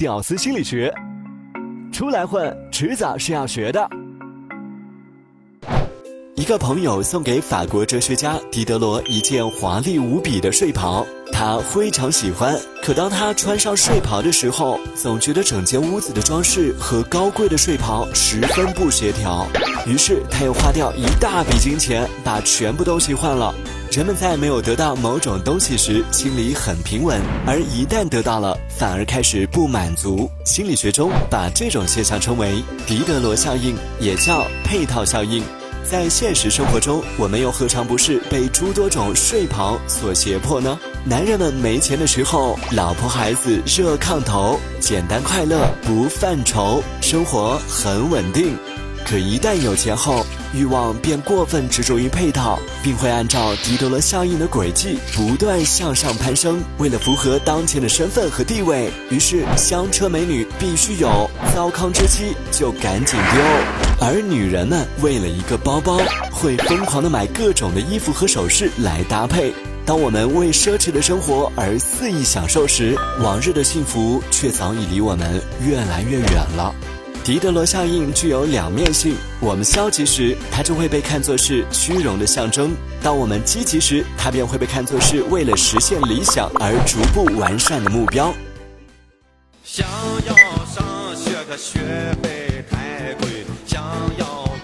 屌丝心理学，出来混，迟早是要学的。一个朋友送给法国哲学家狄德罗一件华丽无比的睡袍，他非常喜欢。可当他穿上睡袍的时候，总觉得整间屋子的装饰和高贵的睡袍十分不协调。于是他又花掉一大笔金钱把全部东西换了。人们在没有得到某种东西时，心里很平稳；而一旦得到了，反而开始不满足。心理学中把这种现象称为狄德罗效应，也叫配套效应。在现实生活中，我们又何尝不是被诸多种睡袍所胁迫呢？男人们没钱的时候，老婆孩子热炕头，简单快乐不犯愁，生活很稳定。可一旦有钱后，欲望便过分执着于配套，并会按照狄德罗效应的轨迹不断向上攀升。为了符合当前的身份和地位，于是香车美女必须有，糟糠之妻就赶紧丢。而女人们为了一个包包，会疯狂的买各种的衣服和首饰来搭配。当我们为奢侈的生活而肆意享受时，往日的幸福却早已离我们越来越远了。狄德罗效应具有两面性：我们消极时，它就会被看作是虚荣的象征；当我们积极时，它便会被看作是为了实现理想而逐步完善的目标。想要上学，可学费太贵。想要。